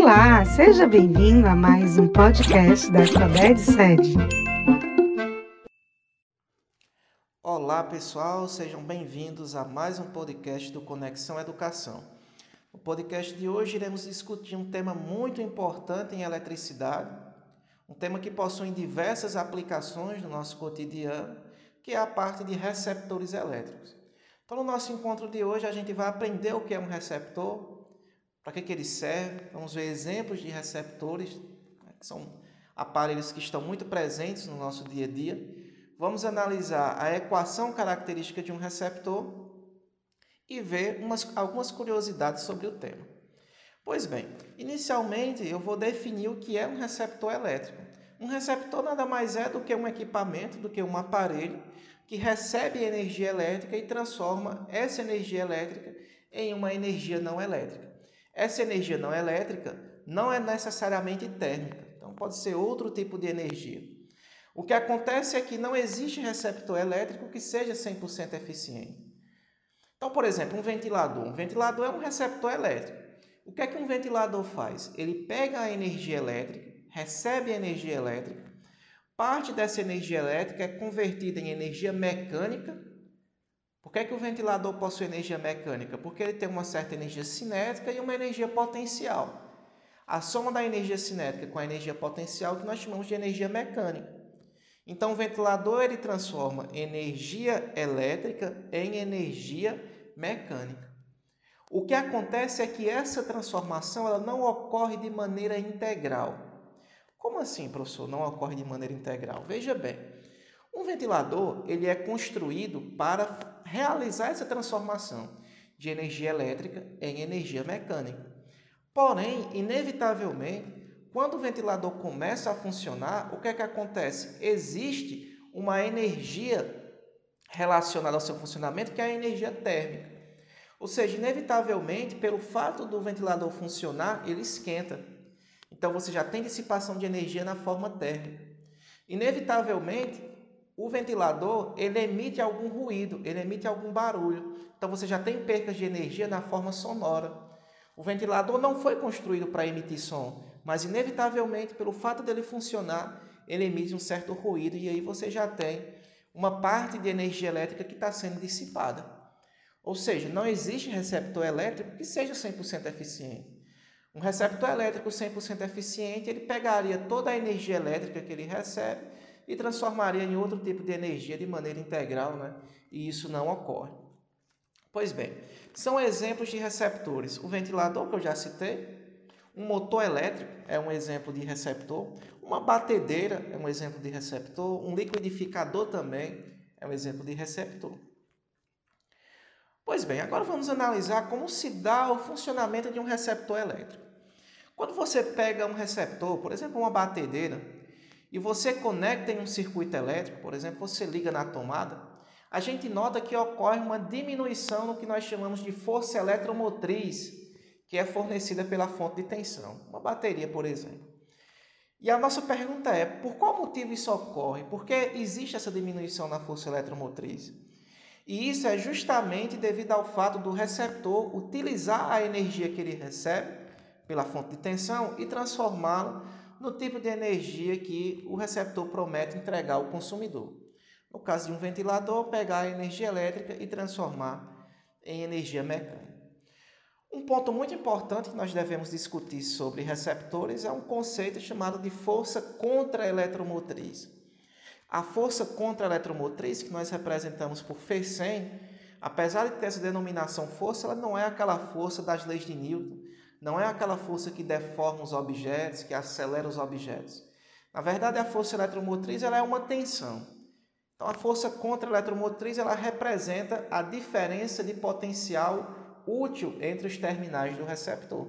Olá, seja bem-vindo a mais um podcast da Alfabed Sede. Olá, pessoal, sejam bem-vindos a mais um podcast do Conexão Educação. No podcast de hoje iremos discutir um tema muito importante em eletricidade, um tema que possui diversas aplicações no nosso cotidiano, que é a parte de receptores elétricos. Então, no nosso encontro de hoje, a gente vai aprender o que é um receptor, para que, que ele serve? Vamos ver exemplos de receptores, né, que são aparelhos que estão muito presentes no nosso dia a dia. Vamos analisar a equação característica de um receptor e ver umas, algumas curiosidades sobre o tema. Pois bem, inicialmente eu vou definir o que é um receptor elétrico. Um receptor nada mais é do que um equipamento, do que um aparelho que recebe energia elétrica e transforma essa energia elétrica em uma energia não elétrica. Essa energia não elétrica não é necessariamente térmica, então pode ser outro tipo de energia. O que acontece é que não existe receptor elétrico que seja 100% eficiente. Então, por exemplo, um ventilador. Um ventilador é um receptor elétrico. O que é que um ventilador faz? Ele pega a energia elétrica, recebe a energia elétrica, parte dessa energia elétrica é convertida em energia mecânica por que, é que o ventilador possui energia mecânica? Porque ele tem uma certa energia cinética e uma energia potencial. A soma da energia cinética com a energia potencial que nós chamamos de energia mecânica. Então, o ventilador ele transforma energia elétrica em energia mecânica. O que acontece é que essa transformação ela não ocorre de maneira integral. Como assim, professor? Não ocorre de maneira integral? Veja bem, um ventilador ele é construído para realizar essa transformação de energia elétrica em energia mecânica. Porém, inevitavelmente, quando o ventilador começa a funcionar, o que é que acontece? Existe uma energia relacionada ao seu funcionamento, que é a energia térmica. Ou seja, inevitavelmente, pelo fato do ventilador funcionar, ele esquenta. Então você já tem dissipação de energia na forma térmica. Inevitavelmente, o ventilador ele emite algum ruído, ele emite algum barulho. Então você já tem percas de energia na forma sonora. O ventilador não foi construído para emitir som, mas inevitavelmente pelo fato dele funcionar, ele emite um certo ruído e aí você já tem uma parte de energia elétrica que está sendo dissipada. Ou seja, não existe receptor elétrico que seja 100% eficiente. Um receptor elétrico 100% eficiente, ele pegaria toda a energia elétrica que ele recebe e transformaria em outro tipo de energia de maneira integral, né? e isso não ocorre. Pois bem, são exemplos de receptores. O ventilador, que eu já citei, um motor elétrico é um exemplo de receptor, uma batedeira é um exemplo de receptor, um liquidificador também é um exemplo de receptor. Pois bem, agora vamos analisar como se dá o funcionamento de um receptor elétrico. Quando você pega um receptor, por exemplo, uma batedeira, e você conecta em um circuito elétrico, por exemplo, você liga na tomada, a gente nota que ocorre uma diminuição no que nós chamamos de força eletromotriz, que é fornecida pela fonte de tensão, uma bateria, por exemplo. E a nossa pergunta é: por qual motivo isso ocorre? Por que existe essa diminuição na força eletromotriz? E isso é justamente devido ao fato do receptor utilizar a energia que ele recebe pela fonte de tensão e transformá-la no tipo de energia que o receptor promete entregar ao consumidor. No caso de um ventilador, pegar a energia elétrica e transformar em energia mecânica. Um ponto muito importante que nós devemos discutir sobre receptores é um conceito chamado de força contra-eletromotriz. A força contra-eletromotriz, que nós representamos por Fechem, apesar de ter essa denominação força, ela não é aquela força das leis de Newton, não é aquela força que deforma os objetos, que acelera os objetos. Na verdade, a força eletromotriz ela é uma tensão. Então, a força contra-eletromotriz ela representa a diferença de potencial útil entre os terminais do receptor.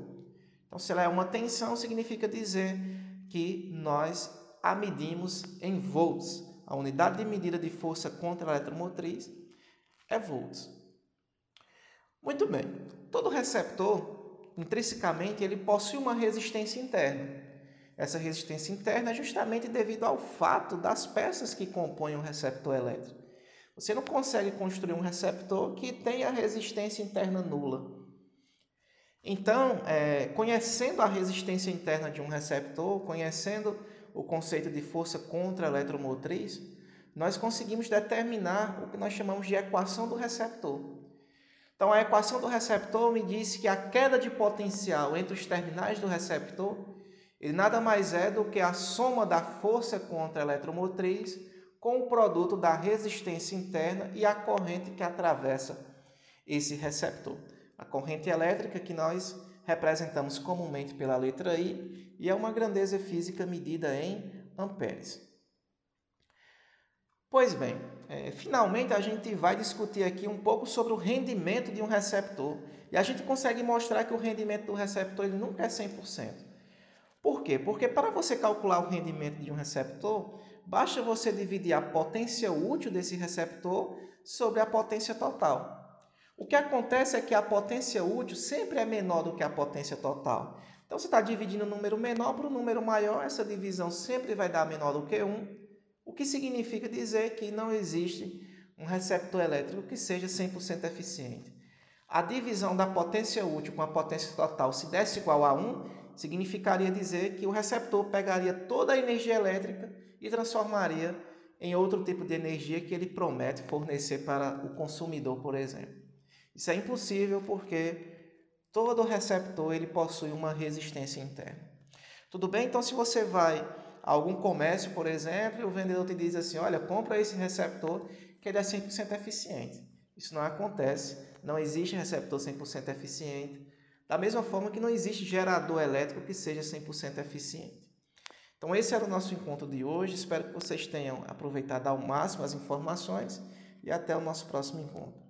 Então, se ela é uma tensão, significa dizer que nós a medimos em volts. A unidade de medida de força contra-eletromotriz é volts. Muito bem. Todo receptor intrinsecamente ele possui uma resistência interna. Essa resistência interna é justamente devido ao fato das peças que compõem o receptor elétrico. Você não consegue construir um receptor que tenha resistência interna nula. Então, é, conhecendo a resistência interna de um receptor, conhecendo o conceito de força contra-eletromotriz, nós conseguimos determinar o que nós chamamos de equação do receptor. Então, a equação do receptor me diz que a queda de potencial entre os terminais do receptor ele nada mais é do que a soma da força contra-eletromotriz com o produto da resistência interna e a corrente que atravessa esse receptor. A corrente elétrica que nós representamos comumente pela letra I e é uma grandeza física medida em amperes. Pois bem, é, finalmente a gente vai discutir aqui um pouco sobre o rendimento de um receptor e a gente consegue mostrar que o rendimento do receptor ele nunca é 100%. Por quê? Porque para você calcular o rendimento de um receptor, basta você dividir a potência útil desse receptor sobre a potência total. O que acontece é que a potência útil sempre é menor do que a potência total. Então, você está dividindo um número menor para um número maior, essa divisão sempre vai dar menor do que 1, o que significa dizer que não existe um receptor elétrico que seja 100% eficiente. A divisão da potência útil com a potência total, se desse igual a 1, significaria dizer que o receptor pegaria toda a energia elétrica e transformaria em outro tipo de energia que ele promete fornecer para o consumidor, por exemplo. Isso é impossível porque todo receptor ele possui uma resistência interna. Tudo bem? Então, se você vai algum comércio, por exemplo, e o vendedor te diz assim: olha, compra esse receptor que ele é 100% eficiente. Isso não acontece, não existe receptor 100% eficiente. Da mesma forma que não existe gerador elétrico que seja 100% eficiente. Então, esse era o nosso encontro de hoje. Espero que vocês tenham aproveitado ao máximo as informações e até o nosso próximo encontro.